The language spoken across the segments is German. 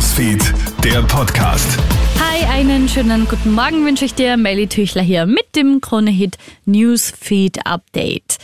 Newsfeed, der Podcast. Hi, einen schönen guten Morgen wünsche ich dir. Melly Tüchler hier mit dem Kronehit Newsfeed Update.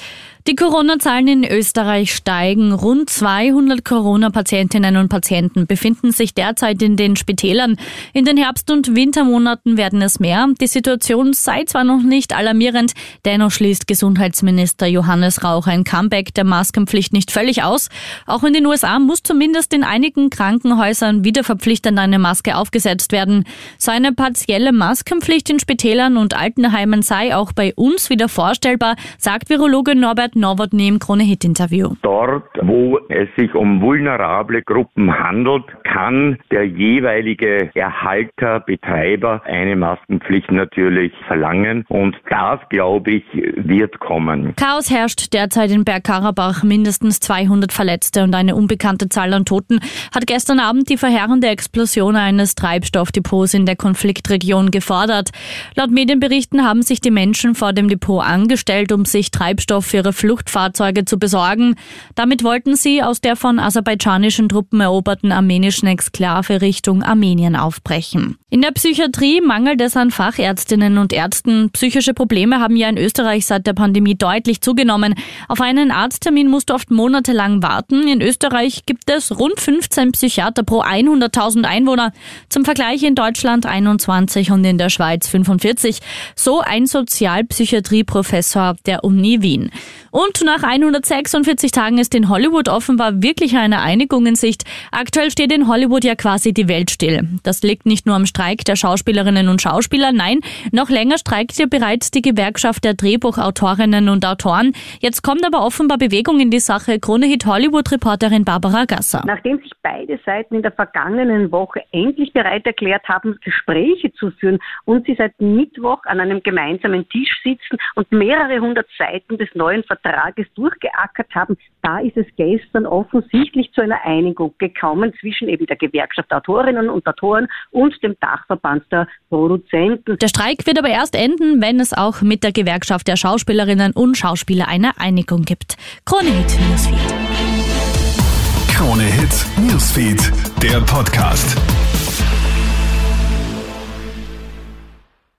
Die Corona-Zahlen in Österreich steigen. Rund 200 Corona-Patientinnen und Patienten befinden sich derzeit in den Spitälern. In den Herbst- und Wintermonaten werden es mehr. Die Situation sei zwar noch nicht alarmierend, dennoch schließt Gesundheitsminister Johannes Rauch ein Comeback der Maskenpflicht nicht völlig aus. Auch in den USA muss zumindest in einigen Krankenhäusern wieder verpflichtend eine Maske aufgesetzt werden. So eine partielle Maskenpflicht in Spitälern und Altenheimen sei auch bei uns wieder vorstellbar, sagt Virologe Norbert Novotny im Krone-Hit-Interview. Dort, wo es sich um vulnerable Gruppen handelt, kann der jeweilige Erhalter, Betreiber eine Maskenpflicht natürlich verlangen. Und das, glaube ich, wird kommen. Chaos herrscht derzeit in Bergkarabach. Mindestens 200 Verletzte und eine unbekannte Zahl an Toten hat gestern Abend die verheerende Explosion eines Treibstoffdepots in der Konfliktregion gefordert. Laut Medienberichten haben sich die Menschen vor dem Depot angestellt, um sich Treibstoff für ihre Fluchtfahrzeuge zu besorgen. Damit wollten sie aus der von aserbaidschanischen Truppen eroberten armenischen Exklave Richtung Armenien aufbrechen. In der Psychiatrie mangelt es an Fachärztinnen und Ärzten. Psychische Probleme haben ja in Österreich seit der Pandemie deutlich zugenommen. Auf einen Arzttermin musst du oft monatelang warten. In Österreich gibt es rund 15 Psychiater pro 100.000 Einwohner. Zum Vergleich in Deutschland 21 und in der Schweiz 45. So ein Sozialpsychiatrieprofessor der Uni Wien. Und nach 146 Tagen ist in Hollywood offenbar wirklich eine Einigung in Sicht. Aktuell steht in Hollywood ja quasi die Welt still. Das liegt nicht nur am Streik der Schauspielerinnen und Schauspieler, nein, noch länger streikt ja bereits die Gewerkschaft der Drehbuchautorinnen und Autoren. Jetzt kommt aber offenbar Bewegung in die Sache. Krone-Hit Hollywood-Reporterin Barbara Gasser. Nachdem sich beide Seiten in der vergangenen Woche endlich bereit erklärt haben, Gespräche zu führen und sie seit Mittwoch an einem gemeinsamen Tisch sitzen und mehrere hundert Seiten des neuen Vertrags Vertrages durchgeackert haben, da ist es gestern offensichtlich zu einer Einigung gekommen zwischen eben der Gewerkschaft Autorinnen und Autoren und dem Dachverband der Produzenten. Der Streik wird aber erst enden, wenn es auch mit der Gewerkschaft der Schauspielerinnen und Schauspieler eine Einigung gibt. Krone Hit Newsfeed. Krone Hit Newsfeed, der Podcast.